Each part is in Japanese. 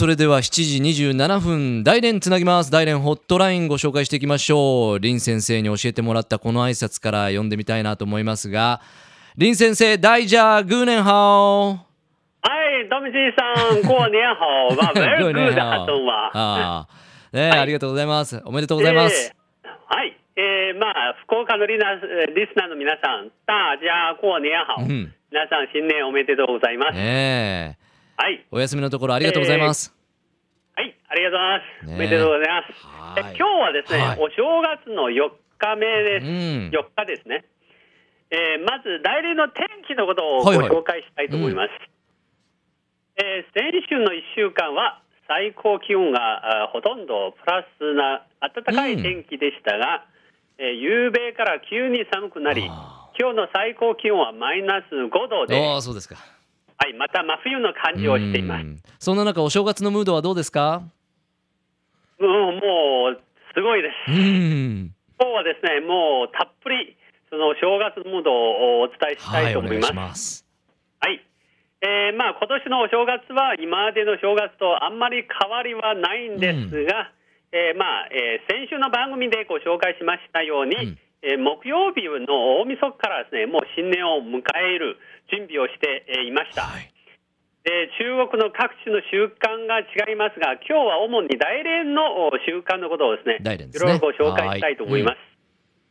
それでは7時27分大連つなぎます大連ホットラインご紹介していきましょう林先生に教えてもらったこの挨拶から読んでみたいなと思いますが林先生大ジャーグーネンハオはい、ドミシーさん、过年好吧？Very good 発音は。ああ、ね、はいありがとうございますおめでとうございます、えーはい、えー、まあ福岡のリナリスナーの皆さん、大家过年好。うん皆さん新年おめでとうございます。ねえはい、お休みのところありがとうございます、はい、ありがとうございます。ねおめでとうございます。今日はですね、はい。お正月の4日目です。うん。4日ですね。えーまず代理の天気のことをご紹介したいと思います。えー先週の1週間は最高気温があほとんどプラスな暖かい天気でしたが、えー夕べから急に寒くなり、あ今日の最高気温はマイナス5度で、ああそうですかはい、また真冬の感じをしています。うんそんな中お正月のムードはどうですか？うんもうすごいです。うん今日はですね、もうたっぷりその正月ムードをお伝えしたはいと思います。しますはい。えーまあ今年のお正月は今までの正月とあんまり変わりはないんですが、えーまあ、えー先週の番組でご紹介しましたように、うんえー木曜日の大晦日からですね、もう新年を迎える準備をしてえーいました。はい。で中国の各地の習慣が違いますが、今日は主に大連のお習慣のことをですね、すね。いろいろご紹介したいと思います。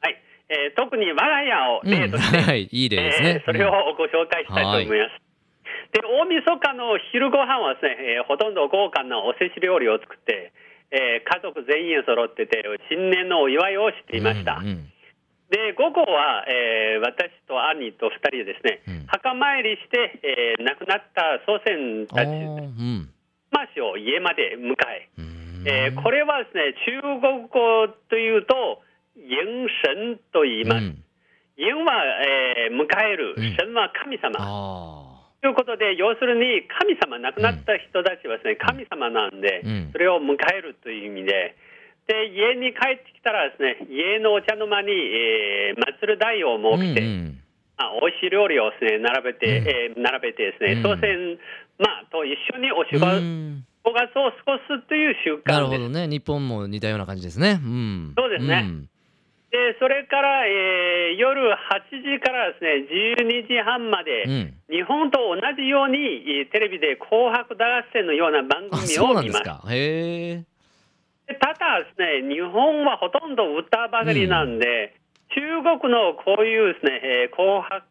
はい、えー特に我が家をうん例として、はい。いい例ですね。えーそれをご紹介したいと思います。で大晦日の昼ご飯はですね、えーほとんど豪華なおせち料理を作って、えー家族全員揃ってて新年のお祝いをしていました。うんうんで午後は、えー私と兄と2人でですね、うん。墓参りして、えー亡くなった祖先たちうん。魂を家まで迎え、うん。えーこれはですね中国語というと迎神と言います。うん。迎は、えー迎えるうん、神は神様。あということで、要するに神様、亡くなった人たちはですね、神様なんで、うん。それを迎えるという意味で、で家に帰ってきたらですね、家のお茶の間に、えー、祭る台をあ設けて、うんうん。まあ、美味しい料理をですね、並べて、うん。えー並べてですね、うん。祖先、まあ、と一緒にお正う月ん。お正月を過ごすという習なる慣です。ほどね。日本も似たような感じですね。うん。そうですね。ん。で、それから、えー夜8時からですね、12時半まで、うん。日本と同じようにえーテレビで紅白歌合戦のような番組あそうなんを見ます。ですか。へただですね、日本はほとんど歌ばかりなんで、中国のこういうですね、えー紅白、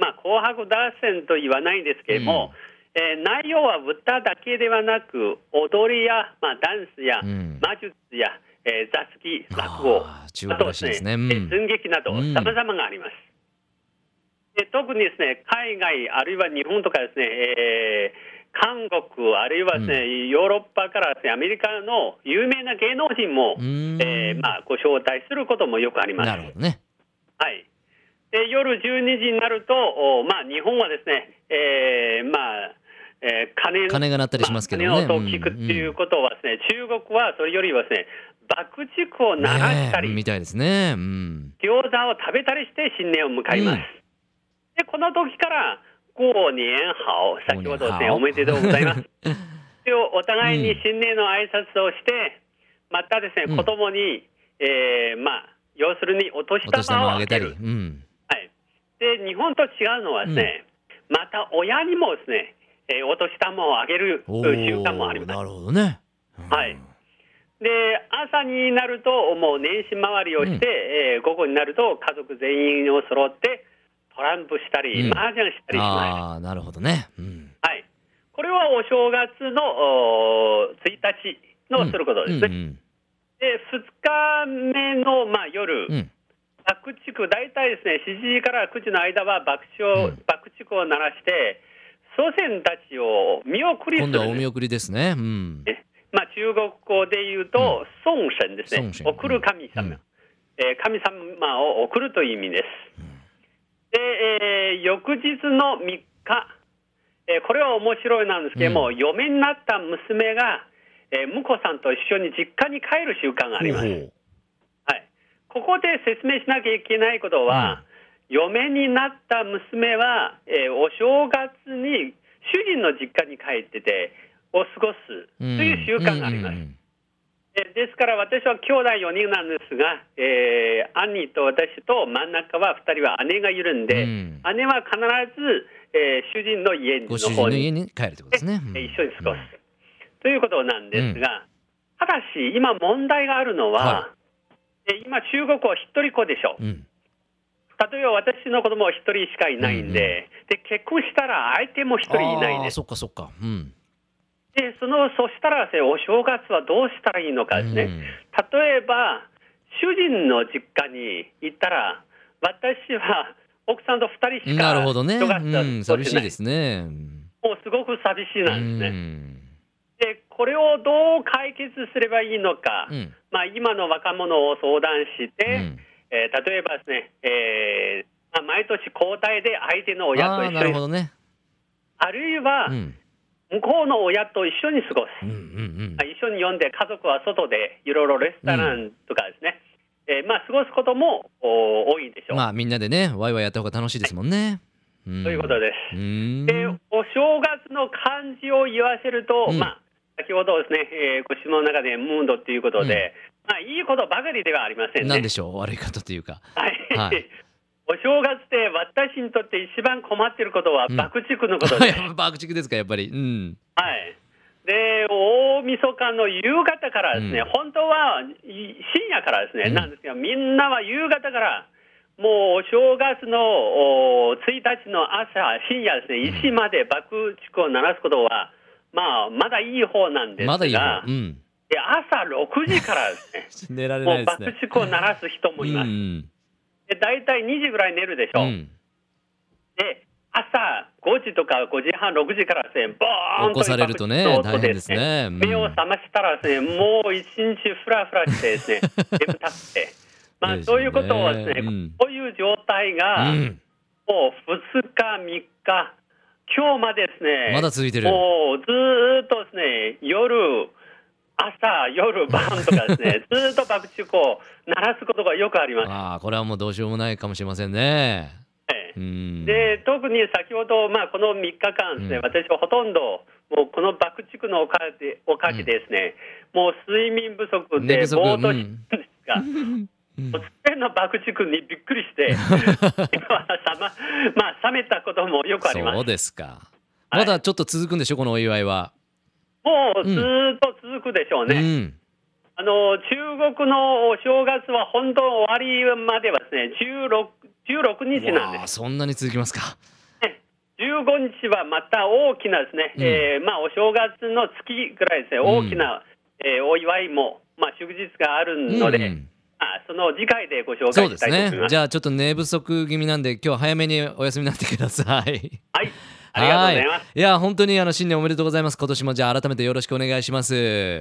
まあ、紅白歌合戦と言わないんですけれども、えー内容は歌だけではなく、踊りや、まあ、ダンスや、うん。魔術や、えー雑技、落語、あー中国らしいですね。うん。あとえー寸劇など、うんさまざまがあります。で特にですね、海外、あるいは日本とかですね、えー韓国、あるいはですね、ヨーロッパからですね、アメリカの有名な芸能人も、うん。えーまあ、ご招待することもよくあります。なるほどね。はい。で夜12時になると、おまあ、日本はですね、えーまあ、えー鐘鐘が鳴ったりしますけどね。まあ鐘の音を聞くっていうことはですね、中国はそれよりはですね、爆竹を鳴らしたり、ねえみたいですね。うん。餃子を食べたりして新年を迎えます。うん。で、この時から、過年好、先ほどですね、おめでとうございます。でお互いに新年の挨拶をして、またですね、うん。子供に、えーまあ、要するにお年玉玉ををあげたり。はい。で、日本と違うのはですね、また親にもですね、えーお年玉をあげるお習慣もあります。ーなるほどね。うん。はい。で、朝になると、もう年始回りをして、えー午後になると、家族全員を揃って、トランプしたり、うん。麻雀したりします。ああなるほどね。うん。はい。これはお正月のお1日のすることですね。うんうん。で、2日目の、まあ、夜、うん。爆竹、大体ですね、7時から9時の間は爆笑、うん。爆竹を鳴らして、祖先たちを見送りする。今度はお見送りですね。うん。ね。まあ、中国語で言うと、孫神ですね。送る神様、うん。えー神様を送るという意味です。で、えー翌日の3日、えーこれは面白いなんですけども、嫁になった娘が、えー婿さんと一緒に実家に帰る習慣があります。ほうはい、ここで説明しなきゃいけないことは、嫁になった娘は、えーお正月に主人の実家に帰ってて、を過ごすという習慣があります。うんえですから私は兄弟4人なんですが、えー兄と私と真ん中は2人は姉がいるんで、うん姉は必ず、えー主人の家の方にの家に帰るってことですね。うんえー一緒に過ごす、ということなんですが、ただし今問題があるのは、はえー今中国は一人っ子でしょ。うん。例えば私の子供は一人しかいないんで、で結婚したら相手も一人いないです。そっかそっか。うん。でそのそしたらね、お正月はどうしたらいいのかですね、うん例えば主人の実家に行ったら、私は奥さんと二人しかなるほどね。うん、寂しいですね。うんもうすごく寂しいなんですね。うんでこれをどう解決すればいいのか、うんまあ、今の若者を相談して、うんえー例えばですね、えーまあ、毎年交代で相手の親と一緒に、るほどね。あるいはうん。向こうの親と一緒に過ごす。うんうんまあ、一緒に呼んで家族は外でいろいろレストランとかですね、えーまあ、過ごすこともお多いでしうん。ょう。まあみんなでね、ワイワイやった方が楽しいですもんね。うんということでうーん。で、お正月の漢字を言わせると、うんまあ、先ほどですね、えーご質問の中でムードということで、まあ、いいことばかりではありませんね。なんでしょう、悪いことというか。はいはいお正月で私にとって一番困っていることはうん爆竹のことです。爆竹ですか、やっぱり。うん。はい。で、大晦日の夕方からですね、うん本当はい深夜からですね、うんなんですけど、みんなは夕方から、もうお正月のお1日の朝、深夜ですね、うん1時まで爆竹を鳴らすことは、まあ、まだいい方なんですが、まだいい方。うん。で朝6時からですね、寝られもないうですね。爆竹を鳴らす人もいます。うんで大体2時ぐらい寝るでしょ。うん。で朝5時とか5時半、6時からですね、ボーンと起こされるとね大変ですね。うん。目を覚ましたらですね、もう一日ふらふらしてですね、眠たくて。まあ、そういうことはですね、うん。こういう状態が、うん。もう2日、3日、今日までですね、まだ続いてる。もうずーっとですね、夜、朝、夜、晩とかですね、ずーっと爆竹を鳴らすことがよくあります。ああ、これはもうどうしようもないかもしれませんね。で特に先ほど、まあ、この3日間ですね、うん私はほとんど、もうこの爆竹のおかげでおかげでですね、もう睡眠不足で、ぼーっとうんしてるんですが、うん突然の爆竹にびっくりして、ままあ、冷めたこともよくあります。そうですか。はいまだちょっと続くんでしょ、このお祝いは。もうずーっと続くでしょうね。うん。あの中国のお正月は本当終わりまではですね、16, 16日なんです。そんなに続きますか。15日はまた大きなですね、うんえーまあ、お正月の月ぐらいですね、うん大きな、えーお祝いも、まあ、祝日があるので、うんまあ、その次回でご紹そうです介したいと思いねま。す。じゃあちょっと寝不足気味なんで、今日は早めにお休みになってください。はい、ありがとうございます。はい。いや、本当にあの新年おめでとうございます。今年もじゃあ改めてよろしくお願いします。よ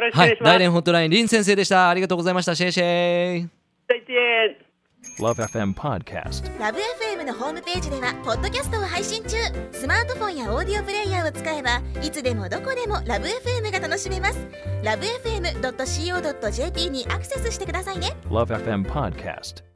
ろしくおはい願いし。ます。大連ホットライン、林先生でした。ありがとうございました。シェイシェイ。再见。Love FM Podcast. ラブ f m のホームページではポッドキャストを配信中スマートフォンやオーディオプレイヤーを使えばいつでもどこでもラブ f m が楽しめますラブ FM.co.jp にアクセスしてくださいね Love FM Podcast.